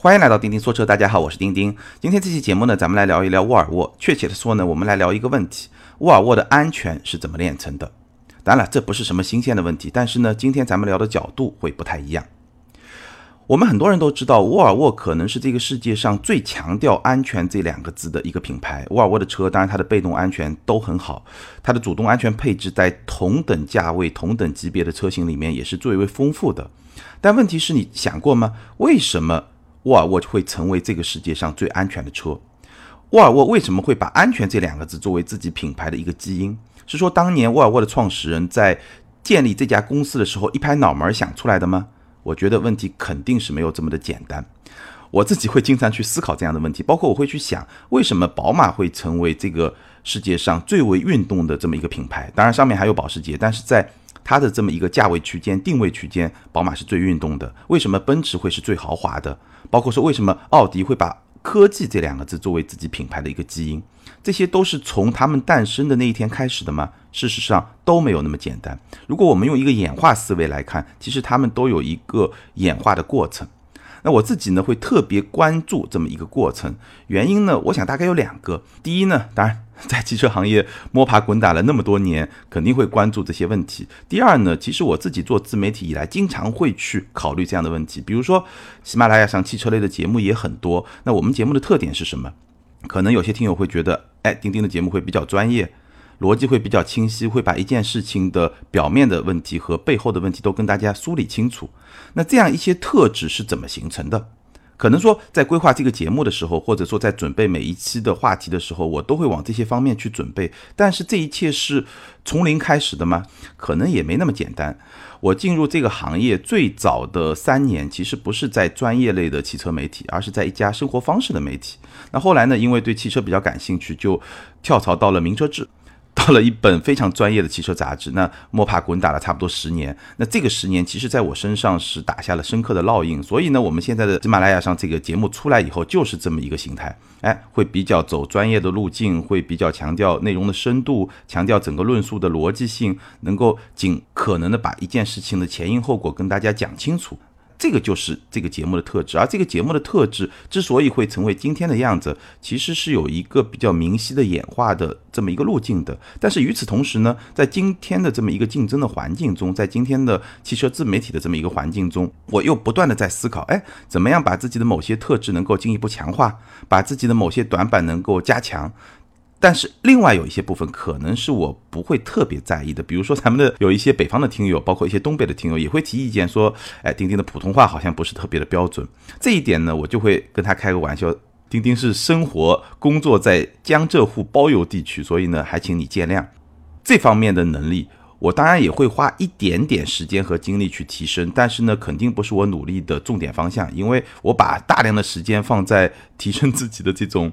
欢迎来到钉钉说车，大家好，我是钉钉。今天这期节目呢，咱们来聊一聊沃尔沃。确切的说呢，我们来聊一个问题：沃尔沃的安全是怎么炼成的？当然了，这不是什么新鲜的问题，但是呢，今天咱们聊的角度会不太一样。我们很多人都知道，沃尔沃可能是这个世界上最强调安全这两个字的一个品牌。沃尔沃的车，当然它的被动安全都很好，它的主动安全配置在同等价位、同等级别的车型里面也是最为丰富的。但问题是你想过吗？为什么？沃尔沃会成为这个世界上最安全的车。沃尔沃为什么会把“安全”这两个字作为自己品牌的一个基因？是说当年沃尔沃的创始人在建立这家公司的时候一拍脑门想出来的吗？我觉得问题肯定是没有这么的简单。我自己会经常去思考这样的问题，包括我会去想，为什么宝马会成为这个世界上最为运动的这么一个品牌？当然上面还有保时捷，但是在它的这么一个价位区间、定位区间，宝马是最运动的。为什么奔驰会是最豪华的？包括说为什么奥迪会把科技这两个字作为自己品牌的一个基因，这些都是从他们诞生的那一天开始的吗？事实上都没有那么简单。如果我们用一个演化思维来看，其实他们都有一个演化的过程。那我自己呢会特别关注这么一个过程，原因呢，我想大概有两个。第一呢，当然在汽车行业摸爬滚打了那么多年，肯定会关注这些问题。第二呢，其实我自己做自媒体以来，经常会去考虑这样的问题。比如说，喜马拉雅上汽车类的节目也很多。那我们节目的特点是什么？可能有些听友会觉得，哎，钉钉的节目会比较专业。逻辑会比较清晰，会把一件事情的表面的问题和背后的问题都跟大家梳理清楚。那这样一些特质是怎么形成的？可能说在规划这个节目的时候，或者说在准备每一期的话题的时候，我都会往这些方面去准备。但是这一切是从零开始的吗？可能也没那么简单。我进入这个行业最早的三年，其实不是在专业类的汽车媒体，而是在一家生活方式的媒体。那后来呢，因为对汽车比较感兴趣，就跳槽到了名车志。到了一本非常专业的汽车杂志，那摸爬滚打了差不多十年，那这个十年其实在我身上是打下了深刻的烙印。所以呢，我们现在的喜马拉雅上这个节目出来以后，就是这么一个形态，哎，会比较走专业的路径，会比较强调内容的深度，强调整个论述的逻辑性，能够尽可能的把一件事情的前因后果跟大家讲清楚。这个就是这个节目的特质，而这个节目的特质之所以会成为今天的样子，其实是有一个比较明晰的演化的这么一个路径的。但是与此同时呢，在今天的这么一个竞争的环境中，在今天的汽车自媒体的这么一个环境中，我又不断的在思考，哎，怎么样把自己的某些特质能够进一步强化，把自己的某些短板能够加强。但是另外有一些部分可能是我不会特别在意的，比如说咱们的有一些北方的听友，包括一些东北的听友也会提意见说，哎，钉钉的普通话好像不是特别的标准。这一点呢，我就会跟他开个玩笑，钉钉是生活工作在江浙沪包邮地区，所以呢，还请你见谅。这方面的能力，我当然也会花一点点时间和精力去提升，但是呢，肯定不是我努力的重点方向，因为我把大量的时间放在提升自己的这种。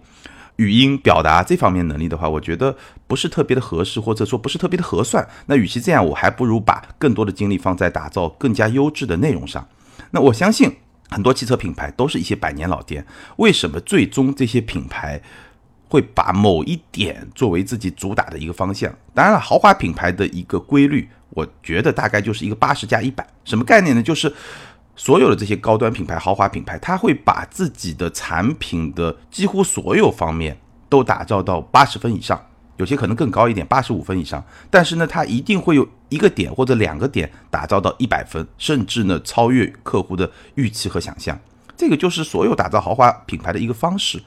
语音表达这方面能力的话，我觉得不是特别的合适，或者说不是特别的合算。那与其这样，我还不如把更多的精力放在打造更加优质的内容上。那我相信很多汽车品牌都是一些百年老店，为什么最终这些品牌会把某一点作为自己主打的一个方向？当然了，豪华品牌的一个规律，我觉得大概就是一个八十加一百，什么概念呢？就是。所有的这些高端品牌、豪华品牌，它会把自己的产品的几乎所有方面都打造到八十分以上，有些可能更高一点，八十五分以上。但是呢，它一定会有一个点或者两个点打造到一百分，甚至呢超越客户的预期和想象。这个就是所有打造豪华品牌的一个方式。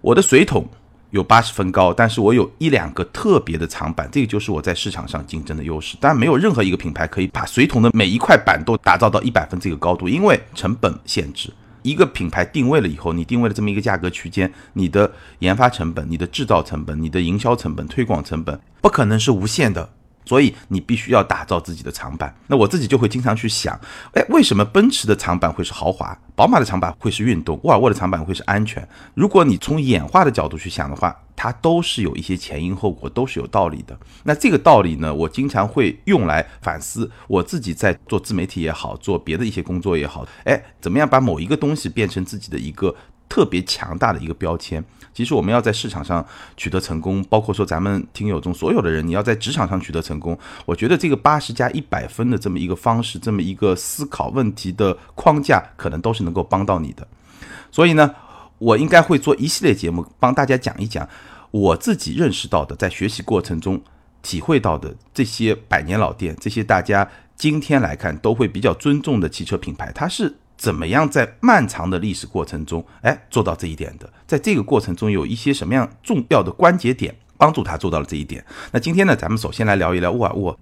我的水桶。有八十分高，但是我有一两个特别的长板，这个就是我在市场上竞争的优势。当然，没有任何一个品牌可以把水桶的每一块板都打造到一百分这个高度，因为成本限制。一个品牌定位了以后，你定位了这么一个价格区间，你的研发成本、你的制造成本、你的营销成本、推广成本，不可能是无限的。所以你必须要打造自己的长板。那我自己就会经常去想，哎，为什么奔驰的长板会是豪华，宝马的长板会是运动，沃尔沃的长板会是安全？如果你从演化的角度去想的话，它都是有一些前因后果，都是有道理的。那这个道理呢，我经常会用来反思我自己在做自媒体也好，做别的一些工作也好，哎，怎么样把某一个东西变成自己的一个特别强大的一个标签。其实我们要在市场上取得成功，包括说咱们听友中所有的人，你要在职场上取得成功，我觉得这个八十加一百分的这么一个方式，这么一个思考问题的框架，可能都是能够帮到你的。所以呢，我应该会做一系列节目，帮大家讲一讲我自己认识到的，在学习过程中体会到的这些百年老店，这些大家今天来看都会比较尊重的汽车品牌，它是。怎么样在漫长的历史过程中，哎，做到这一点的？在这个过程中有一些什么样重要的关节点，帮助他做到了这一点？那今天呢，咱们首先来聊一聊沃尔沃，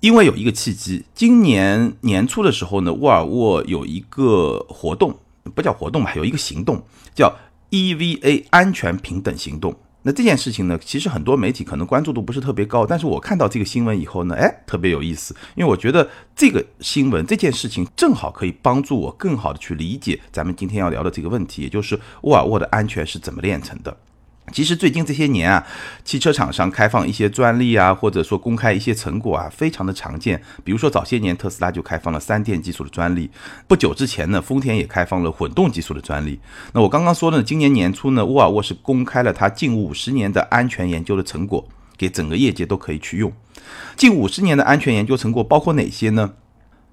因为有一个契机，今年年初的时候呢，沃尔沃有一个活动，不叫活动吧，有一个行动叫 EVA 安全平等行动。那这件事情呢，其实很多媒体可能关注度不是特别高，但是我看到这个新闻以后呢，哎，特别有意思，因为我觉得这个新闻这件事情正好可以帮助我更好的去理解咱们今天要聊的这个问题，也就是沃尔沃的安全是怎么炼成的。其实最近这些年啊，汽车厂商开放一些专利啊，或者说公开一些成果啊，非常的常见。比如说早些年特斯拉就开放了三电技术的专利，不久之前呢，丰田也开放了混动技术的专利。那我刚刚说呢，今年年初呢，沃尔沃是公开了它近五十年的安全研究的成果，给整个业界都可以去用。近五十年的安全研究成果包括哪些呢？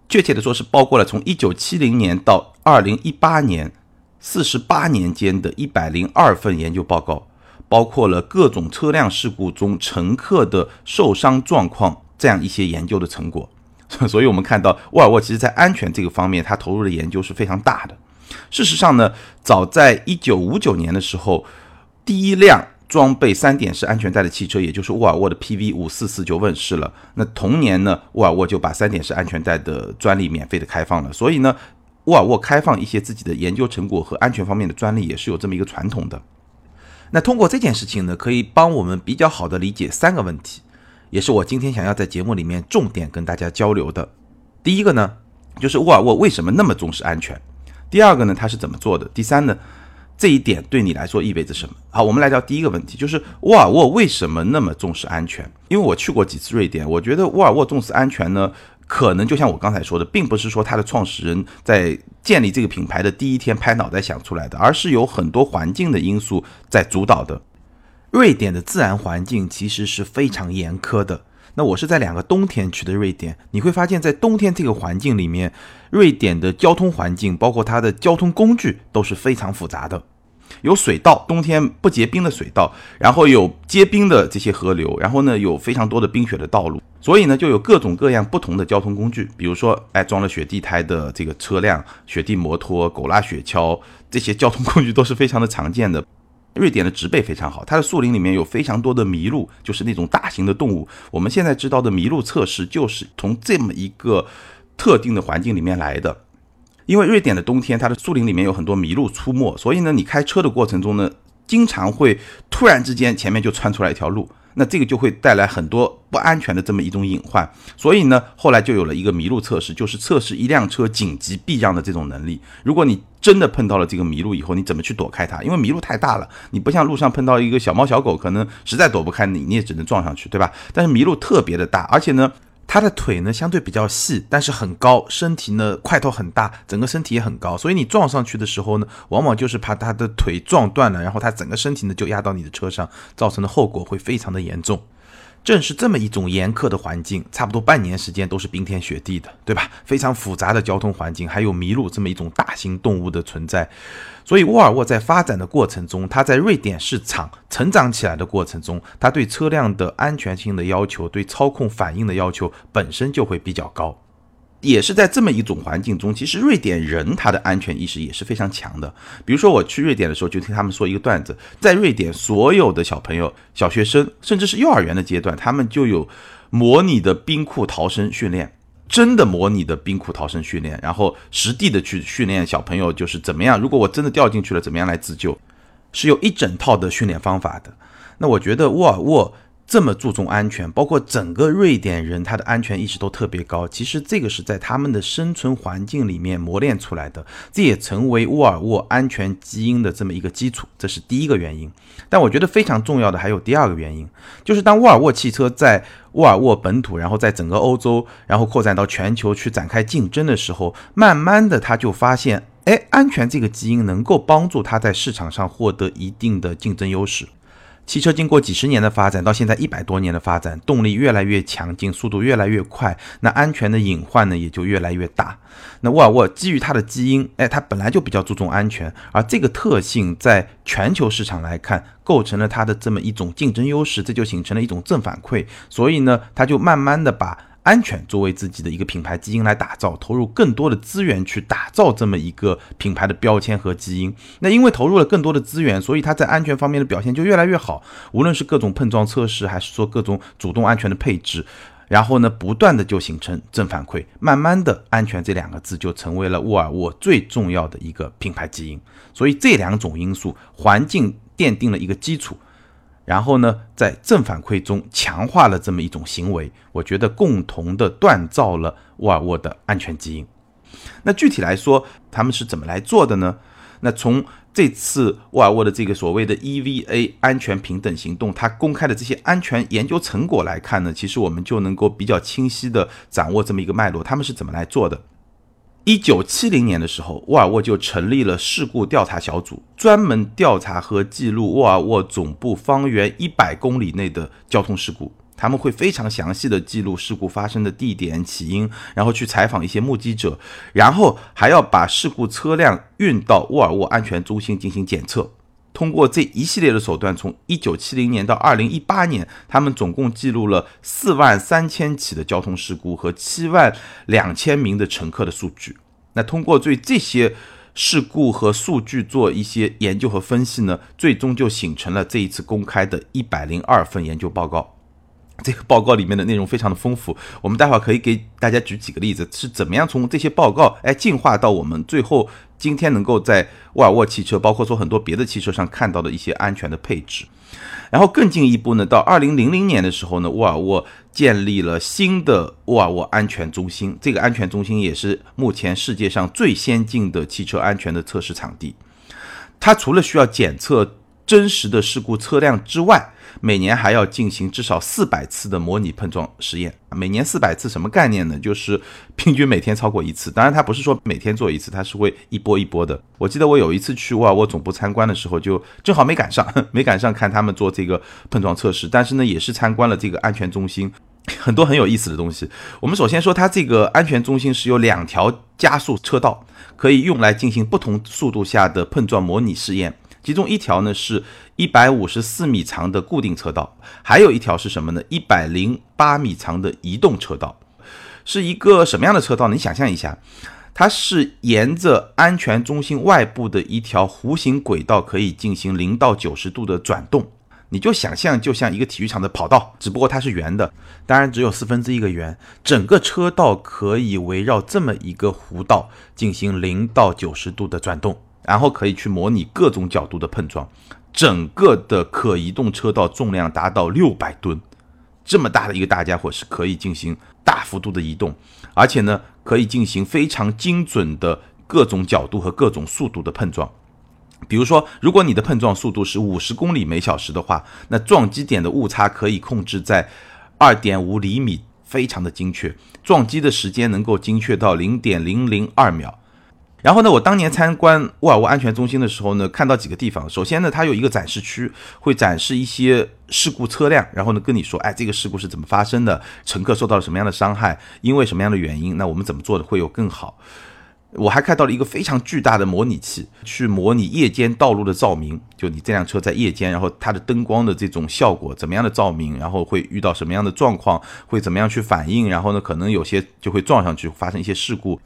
确切的说是包括了从一九七零年到二零一八年四十八年间的一百零二份研究报告。包括了各种车辆事故中乘客的受伤状况这样一些研究的成果，所以我们看到沃尔沃其实在安全这个方面，它投入的研究是非常大的。事实上呢，早在一九五九年的时候，第一辆装备三点式安全带的汽车，也就是沃尔沃的 PV 五四四就问世了。那同年呢，沃尔沃就把三点式安全带的专利免费的开放了。所以呢，沃尔沃开放一些自己的研究成果和安全方面的专利，也是有这么一个传统的。那通过这件事情呢，可以帮我们比较好的理解三个问题，也是我今天想要在节目里面重点跟大家交流的。第一个呢，就是沃尔沃为什么那么重视安全？第二个呢，它是怎么做的？第三呢，这一点对你来说意味着什么？好，我们来聊第一个问题，就是沃尔沃为什么那么重视安全？因为我去过几次瑞典，我觉得沃尔沃重视安全呢。可能就像我刚才说的，并不是说它的创始人在建立这个品牌的第一天拍脑袋想出来的，而是有很多环境的因素在主导的。瑞典的自然环境其实是非常严苛的。那我是在两个冬天去的瑞典，你会发现在冬天这个环境里面，瑞典的交通环境，包括它的交通工具都是非常复杂的。有水道，冬天不结冰的水道，然后有结冰的这些河流，然后呢有非常多的冰雪的道路，所以呢就有各种各样不同的交通工具，比如说哎装了雪地胎的这个车辆、雪地摩托、狗拉雪橇这些交通工具都是非常的常见的。瑞典的植被非常好，它的树林里面有非常多的麋鹿，就是那种大型的动物。我们现在知道的麋鹿测试就是从这么一个特定的环境里面来的。因为瑞典的冬天，它的树林里面有很多麋鹿出没，所以呢，你开车的过程中呢，经常会突然之间前面就窜出来一条路，那这个就会带来很多不安全的这么一种隐患。所以呢，后来就有了一个麋鹿测试，就是测试一辆车紧急避让的这种能力。如果你真的碰到了这个麋鹿以后，你怎么去躲开它？因为麋鹿太大了，你不像路上碰到一个小猫小狗，可能实在躲不开你，你也只能撞上去，对吧？但是麋鹿特别的大，而且呢。他的腿呢相对比较细，但是很高，身体呢块头很大，整个身体也很高，所以你撞上去的时候呢，往往就是怕他的腿撞断了，然后他整个身体呢就压到你的车上，造成的后果会非常的严重。正是这么一种严苛的环境，差不多半年时间都是冰天雪地的，对吧？非常复杂的交通环境，还有麋鹿这么一种大型动物的存在，所以沃尔沃在发展的过程中，它在瑞典市场成长起来的过程中，它对车辆的安全性的要求，对操控反应的要求本身就会比较高。也是在这么一种环境中，其实瑞典人他的安全意识也是非常强的。比如说我去瑞典的时候，就听他们说一个段子，在瑞典所有的小朋友、小学生，甚至是幼儿园的阶段，他们就有模拟的冰库逃生训练，真的模拟的冰库逃生训练，然后实地的去训练小朋友，就是怎么样，如果我真的掉进去了，怎么样来自救，是有一整套的训练方法的。那我觉得沃尔沃。这么注重安全，包括整个瑞典人，他的安全意识都特别高。其实这个是在他们的生存环境里面磨练出来的，这也成为沃尔沃安全基因的这么一个基础。这是第一个原因。但我觉得非常重要的还有第二个原因，就是当沃尔沃汽车在沃尔沃本土，然后在整个欧洲，然后扩展到全球去展开竞争的时候，慢慢的他就发现哎，安全这个基因能够帮助它在市场上获得一定的竞争优势。汽车经过几十年的发展，到现在一百多年的发展，动力越来越强劲，速度越来越快，那安全的隐患呢也就越来越大。那沃尔沃基于它的基因，哎，它本来就比较注重安全，而这个特性在全球市场来看，构成了它的这么一种竞争优势，这就形成了一种正反馈。所以呢，它就慢慢的把。安全作为自己的一个品牌基因来打造，投入更多的资源去打造这么一个品牌的标签和基因。那因为投入了更多的资源，所以它在安全方面的表现就越来越好。无论是各种碰撞测试，还是说各种主动安全的配置，然后呢，不断的就形成正反馈，慢慢的，安全这两个字就成为了沃尔沃最重要的一个品牌基因。所以这两种因素，环境奠定了一个基础。然后呢，在正反馈中强化了这么一种行为，我觉得共同的锻造了沃尔沃的安全基因。那具体来说，他们是怎么来做的呢？那从这次沃尔沃的这个所谓的 EVA 安全平等行动，它公开的这些安全研究成果来看呢，其实我们就能够比较清晰的掌握这么一个脉络，他们是怎么来做的。一九七零年的时候，沃尔沃就成立了事故调查小组，专门调查和记录沃尔沃总部方圆一百公里内的交通事故。他们会非常详细的记录事故发生的地点、起因，然后去采访一些目击者，然后还要把事故车辆运到沃尔沃安全中心进行检测。通过这一系列的手段，从一九七零年到二零一八年，他们总共记录了四万三千起的交通事故和七万两千名的乘客的数据。那通过对这些事故和数据做一些研究和分析呢，最终就形成了这一次公开的一百零二份研究报告。这个报告里面的内容非常的丰富，我们待会儿可以给大家举几个例子，是怎么样从这些报告哎进化到我们最后今天能够在沃尔沃汽车，包括说很多别的汽车上看到的一些安全的配置。然后更进一步呢，到二零零零年的时候呢，沃尔沃建立了新的沃尔沃安全中心，这个安全中心也是目前世界上最先进的汽车安全的测试场地。它除了需要检测真实的事故车辆之外，每年还要进行至少四百次的模拟碰撞实验。每年四百次什么概念呢？就是平均每天超过一次。当然，它不是说每天做一次，它是会一波一波的。我记得我有一次去沃尔沃总部参观的时候，就正好没赶上，没赶上看他们做这个碰撞测试。但是呢，也是参观了这个安全中心，很多很有意思的东西。我们首先说，它这个安全中心是有两条加速车道，可以用来进行不同速度下的碰撞模拟试验。其中一条呢是一百五十四米长的固定车道，还有一条是什么呢？一百零八米长的移动车道，是一个什么样的车道？你想象一下，它是沿着安全中心外部的一条弧形轨道，可以进行零到九十度的转动。你就想象，就像一个体育场的跑道，只不过它是圆的，当然只有四分之一个圆，整个车道可以围绕这么一个弧道进行零到九十度的转动。然后可以去模拟各种角度的碰撞，整个的可移动车道重量达到六百吨，这么大的一个大家伙是可以进行大幅度的移动，而且呢可以进行非常精准的各种角度和各种速度的碰撞。比如说，如果你的碰撞速度是五十公里每小时的话，那撞击点的误差可以控制在二点五厘米，非常的精确，撞击的时间能够精确到零点零零二秒。然后呢，我当年参观沃尔沃安全中心的时候呢，看到几个地方。首先呢，它有一个展示区，会展示一些事故车辆，然后呢跟你说，哎，这个事故是怎么发生的，乘客受到了什么样的伤害，因为什么样的原因，那我们怎么做的会有更好。我还看到了一个非常巨大的模拟器，去模拟夜间道路的照明，就你这辆车在夜间，然后它的灯光的这种效果，怎么样的照明，然后会遇到什么样的状况，会怎么样去反应，然后呢可能有些就会撞上去，发生一些事故。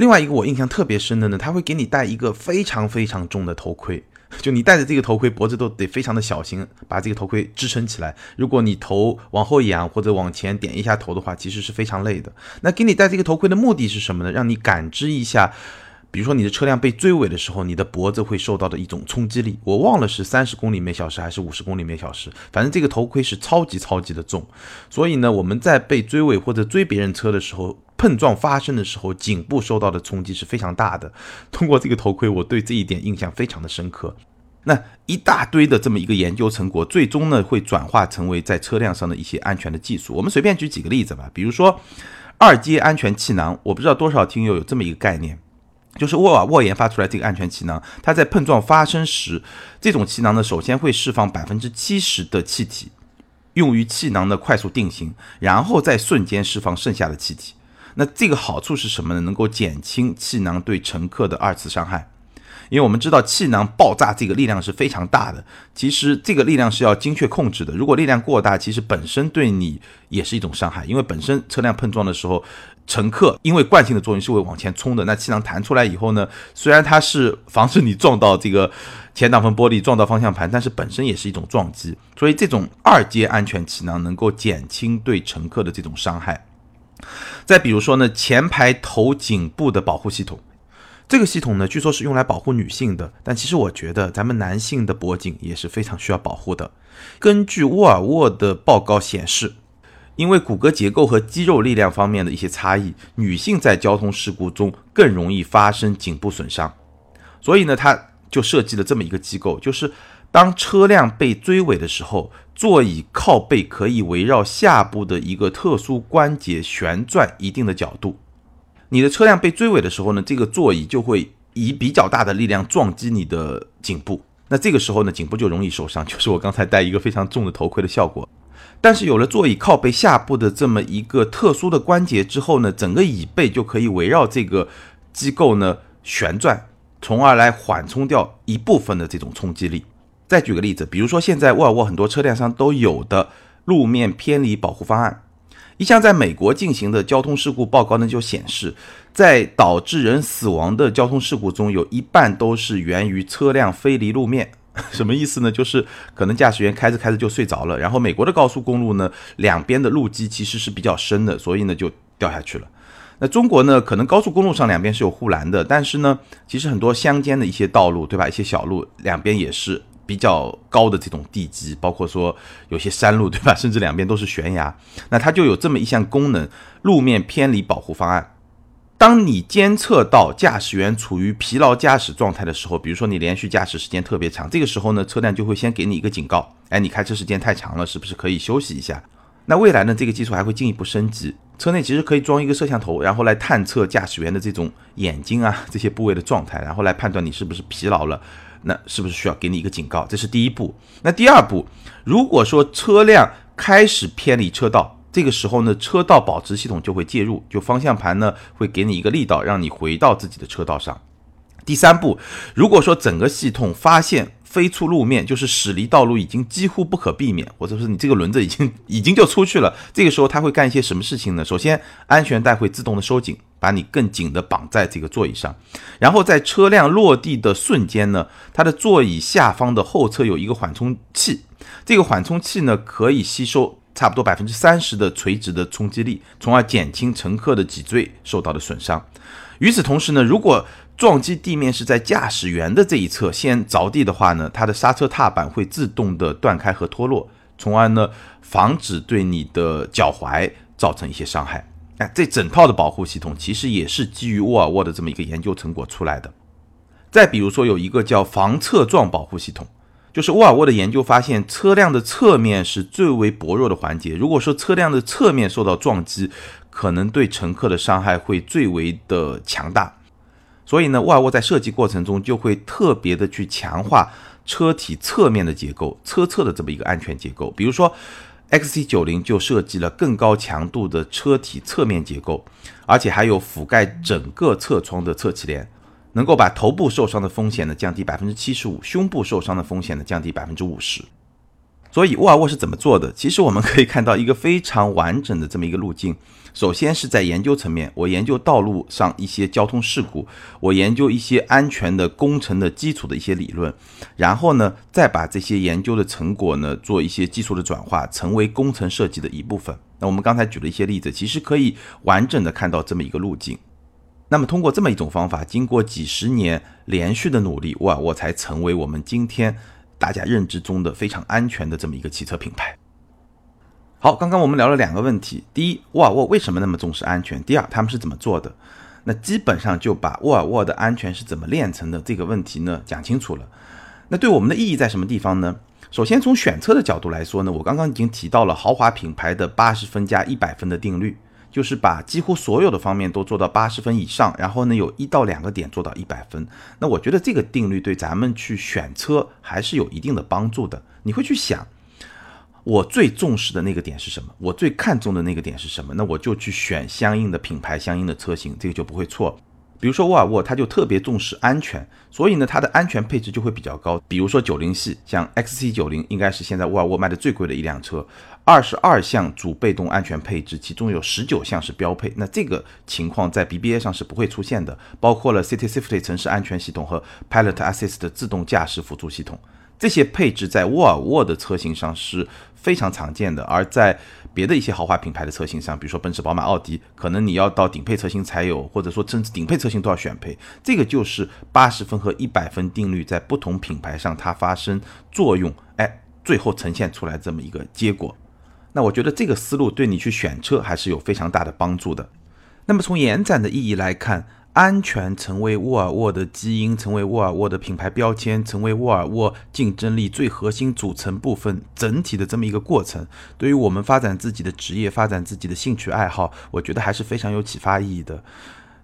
另外一个我印象特别深的呢，他会给你戴一个非常非常重的头盔，就你戴着这个头盔，脖子都得非常的小心，把这个头盔支撑起来。如果你头往后仰或者往前点一下头的话，其实是非常累的。那给你戴这个头盔的目的是什么呢？让你感知一下。比如说你的车辆被追尾的时候，你的脖子会受到的一种冲击力，我忘了是三十公里每小时还是五十公里每小时，反正这个头盔是超级超级的重。所以呢，我们在被追尾或者追别人车的时候，碰撞发生的时候，颈部受到的冲击是非常大的。通过这个头盔，我对这一点印象非常的深刻。那一大堆的这么一个研究成果，最终呢会转化成为在车辆上的一些安全的技术。我们随便举几个例子吧，比如说二阶安全气囊，我不知道多少听友有这么一个概念。就是沃尔沃研发出来这个安全气囊，它在碰撞发生时，这种气囊呢，首先会释放百分之七十的气体，用于气囊的快速定型，然后再瞬间释放剩下的气体。那这个好处是什么呢？能够减轻气囊对乘客的二次伤害。因为我们知道气囊爆炸这个力量是非常大的，其实这个力量是要精确控制的。如果力量过大，其实本身对你也是一种伤害。因为本身车辆碰撞的时候，乘客因为惯性的作用是会往前冲的。那气囊弹出来以后呢，虽然它是防止你撞到这个前挡风玻璃、撞到方向盘，但是本身也是一种撞击。所以这种二阶安全气囊能够减轻对乘客的这种伤害。再比如说呢，前排头颈部的保护系统。这个系统呢，据说是用来保护女性的，但其实我觉得咱们男性的脖颈也是非常需要保护的。根据沃尔沃的报告显示，因为骨骼结构和肌肉力量方面的一些差异，女性在交通事故中更容易发生颈部损伤，所以呢，它就设计了这么一个机构，就是当车辆被追尾的时候，座椅靠背可以围绕下部的一个特殊关节旋转一定的角度。你的车辆被追尾的时候呢，这个座椅就会以比较大的力量撞击你的颈部，那这个时候呢，颈部就容易受伤，就是我刚才戴一个非常重的头盔的效果。但是有了座椅靠背下部的这么一个特殊的关节之后呢，整个椅背就可以围绕这个机构呢旋转，从而来缓冲掉一部分的这种冲击力。再举个例子，比如说现在沃尔沃很多车辆上都有的路面偏离保护方案。一项在美国进行的交通事故报告呢，就显示，在导致人死亡的交通事故中，有一半都是源于车辆飞离路面。什么意思呢？就是可能驾驶员开着开着就睡着了，然后美国的高速公路呢，两边的路基其实是比较深的，所以呢就掉下去了。那中国呢，可能高速公路上两边是有护栏的，但是呢，其实很多乡间的一些道路，对吧？一些小路两边也是。比较高的这种地基，包括说有些山路，对吧？甚至两边都是悬崖，那它就有这么一项功能：路面偏离保护方案。当你监测到驾驶员处于疲劳驾驶状态的时候，比如说你连续驾驶时间特别长，这个时候呢，车辆就会先给你一个警告：哎，你开车时间太长了，是不是可以休息一下？那未来呢，这个技术还会进一步升级，车内其实可以装一个摄像头，然后来探测驾驶员的这种眼睛啊这些部位的状态，然后来判断你是不是疲劳了。那是不是需要给你一个警告？这是第一步。那第二步，如果说车辆开始偏离车道，这个时候呢，车道保持系统就会介入，就方向盘呢会给你一个力道，让你回到自己的车道上。第三步，如果说整个系统发现飞出路面，就是驶离道路已经几乎不可避免，或者说你这个轮子已经已经就出去了，这个时候它会干一些什么事情呢？首先，安全带会自动的收紧。把你更紧的绑在这个座椅上，然后在车辆落地的瞬间呢，它的座椅下方的后侧有一个缓冲器，这个缓冲器呢可以吸收差不多百分之三十的垂直的冲击力，从而减轻乘客的脊椎受到的损伤。与此同时呢，如果撞击地面是在驾驶员的这一侧先着地的话呢，它的刹车踏板会自动的断开和脱落，从而呢防止对你的脚踝造成一些伤害。哎，这整套的保护系统其实也是基于沃尔沃的这么一个研究成果出来的。再比如说，有一个叫防侧撞保护系统，就是沃尔沃的研究发现，车辆的侧面是最为薄弱的环节。如果说车辆的侧面受到撞击，可能对乘客的伤害会最为的强大。所以呢，沃尔沃在设计过程中就会特别的去强化车体侧面的结构，车侧的这么一个安全结构。比如说。XC 九零就设计了更高强度的车体侧面结构，而且还有覆盖整个侧窗的侧气帘，能够把头部受伤的风险呢降低百分之七十五，胸部受伤的风险呢降低百分之五十。所以沃尔沃是怎么做的？其实我们可以看到一个非常完整的这么一个路径。首先是在研究层面，我研究道路上一些交通事故，我研究一些安全的工程的基础的一些理论，然后呢，再把这些研究的成果呢做一些技术的转化，成为工程设计的一部分。那我们刚才举了一些例子，其实可以完整的看到这么一个路径。那么通过这么一种方法，经过几十年连续的努力，沃尔沃才成为我们今天。大家认知中的非常安全的这么一个汽车品牌。好，刚刚我们聊了两个问题：第一，沃尔沃为什么那么重视安全；第二，他们是怎么做的？那基本上就把沃尔沃的安全是怎么炼成的这个问题呢讲清楚了。那对我们的意义在什么地方呢？首先从选车的角度来说呢，我刚刚已经提到了豪华品牌的八十分加一百分的定律，就是把几乎所有的方面都做到八十分以上，然后呢有一到两个点做到一百分。那我觉得这个定律对咱们去选车还是有一定的帮助的。你会去想，我最重视的那个点是什么？我最看重的那个点是什么？那我就去选相应的品牌、相应的车型，这个就不会错。比如说沃尔沃，它就特别重视安全，所以呢，它的安全配置就会比较高。比如说九零系，像 XC90 应该是现在沃尔沃卖的最贵的一辆车，二十二项主被动安全配置，其中有十九项是标配。那这个情况在 BBA 上是不会出现的，包括了 City Safety 城市安全系统和 Pilot Assist 自动驾驶辅助系统。这些配置在沃尔沃的车型上是非常常见的，而在别的一些豪华品牌的车型上，比如说奔驰、宝马、奥迪，可能你要到顶配车型才有，或者说甚至顶配车型都要选配。这个就是八十分和一百分定律在不同品牌上它发生作用，哎，最后呈现出来这么一个结果。那我觉得这个思路对你去选车还是有非常大的帮助的。那么从延展的意义来看。安全成为沃尔沃的基因，成为沃尔沃的品牌标签，成为沃尔沃竞争力最核心组成部分，整体的这么一个过程，对于我们发展自己的职业、发展自己的兴趣爱好，我觉得还是非常有启发意义的。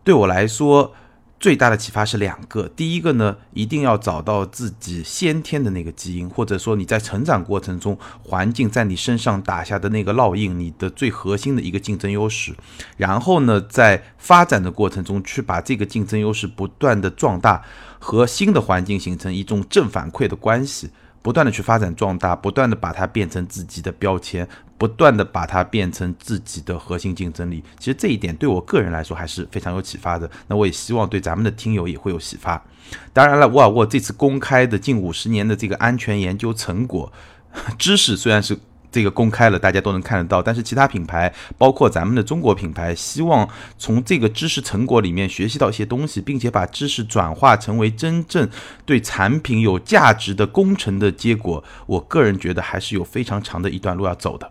对我来说。最大的启发是两个，第一个呢，一定要找到自己先天的那个基因，或者说你在成长过程中环境在你身上打下的那个烙印，你的最核心的一个竞争优势。然后呢，在发展的过程中去把这个竞争优势不断的壮大，和新的环境形成一种正反馈的关系。不断的去发展壮大，不断的把它变成自己的标签，不断的把它变成自己的核心竞争力。其实这一点对我个人来说还是非常有启发的。那我也希望对咱们的听友也会有启发。当然了，沃尔沃这次公开的近五十年的这个安全研究成果，知识虽然是。这个公开了，大家都能看得到。但是其他品牌，包括咱们的中国品牌，希望从这个知识成果里面学习到一些东西，并且把知识转化成为真正对产品有价值的工程的结果。我个人觉得还是有非常长的一段路要走的。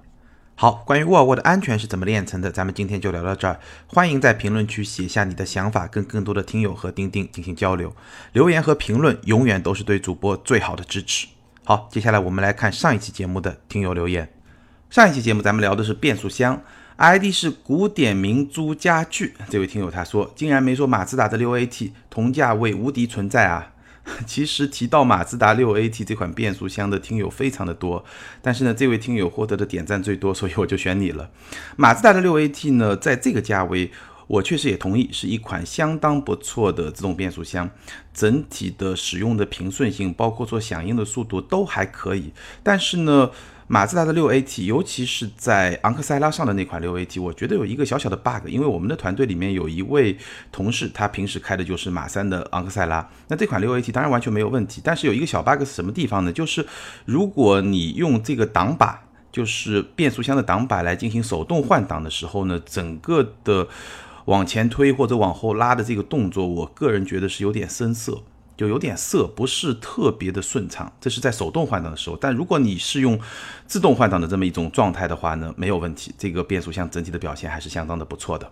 好，关于沃尔沃的安全是怎么炼成的，咱们今天就聊到这儿。欢迎在评论区写下你的想法，跟更多的听友和钉钉进行交流。留言和评论永远都是对主播最好的支持。好，接下来我们来看上一期节目的听友留言。上一期节目咱们聊的是变速箱，ID 是古典明珠家具。这位听友他说，竟然没说马自达的六 AT 同价位无敌存在啊！其实提到马自达六 AT 这款变速箱的听友非常的多，但是呢，这位听友获得的点赞最多，所以我就选你了。马自达的六 AT 呢，在这个价位，我确实也同意是一款相当不错的自动变速箱，整体的使用的平顺性，包括说响应的速度都还可以，但是呢。马自达的六 AT，尤其是在昂克赛拉上的那款六 AT，我觉得有一个小小的 bug，因为我们的团队里面有一位同事，他平时开的就是马三的昂克赛拉，那这款六 AT 当然完全没有问题，但是有一个小 bug 是什么地方呢？就是如果你用这个挡把，就是变速箱的挡把来进行手动换挡的时候呢，整个的往前推或者往后拉的这个动作，我个人觉得是有点生涩。就有点涩，不是特别的顺畅。这是在手动换挡的时候，但如果你是用自动换挡的这么一种状态的话呢，没有问题。这个变速箱整体的表现还是相当的不错的。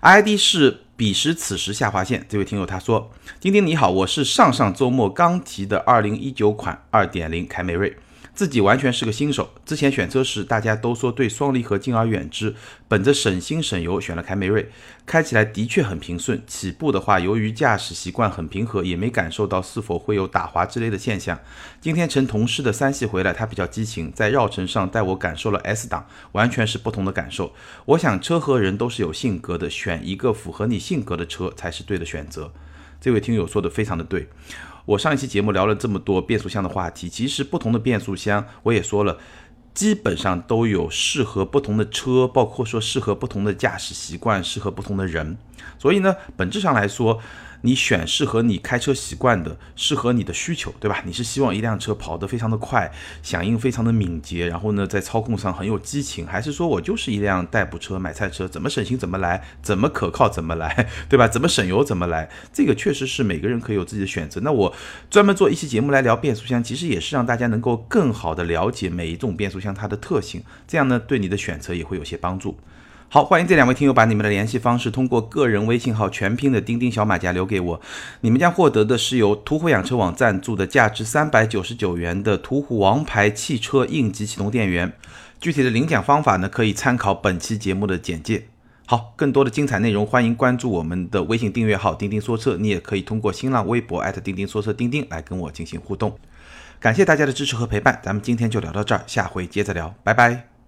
ID 是彼时此时下划线，这位听友他说：“丁丁你好，我是上上周末刚提的2019款2.0凯美瑞。”自己完全是个新手，之前选车时大家都说对双离合敬而远之，本着省心省油选了凯美瑞，开起来的确很平顺。起步的话，由于驾驶习惯很平和，也没感受到是否会有打滑之类的现象。今天乘同事的三系回来，他比较激情，在绕城上带我感受了 S 档，完全是不同的感受。我想车和人都是有性格的，选一个符合你性格的车才是对的选择。这位听友说的非常的对。我上一期节目聊了这么多变速箱的话题，其实不同的变速箱我也说了，基本上都有适合不同的车，包括说适合不同的驾驶习惯，适合不同的人。所以呢，本质上来说。你选适合你开车习惯的，适合你的需求，对吧？你是希望一辆车跑得非常的快，响应非常的敏捷，然后呢，在操控上很有激情，还是说我就是一辆代步车、买菜车，怎么省心怎么来，怎么可靠怎么来，对吧？怎么省油怎么来？这个确实是每个人可以有自己的选择。那我专门做一期节目来聊变速箱，其实也是让大家能够更好的了解每一种变速箱它的特性，这样呢，对你的选择也会有些帮助。好，欢迎这两位听友把你们的联系方式通过个人微信号全拼的钉钉小马甲留给我，你们将获得的是由途虎养车网赞助的价值三百九十九元的途虎王牌汽车应急启动电源。具体的领奖方法呢，可以参考本期节目的简介。好，更多的精彩内容，欢迎关注我们的微信订阅号“钉钉说车”，你也可以通过新浪微博钉钉说车钉钉来跟我进行互动。感谢大家的支持和陪伴，咱们今天就聊到这儿，下回接着聊，拜拜。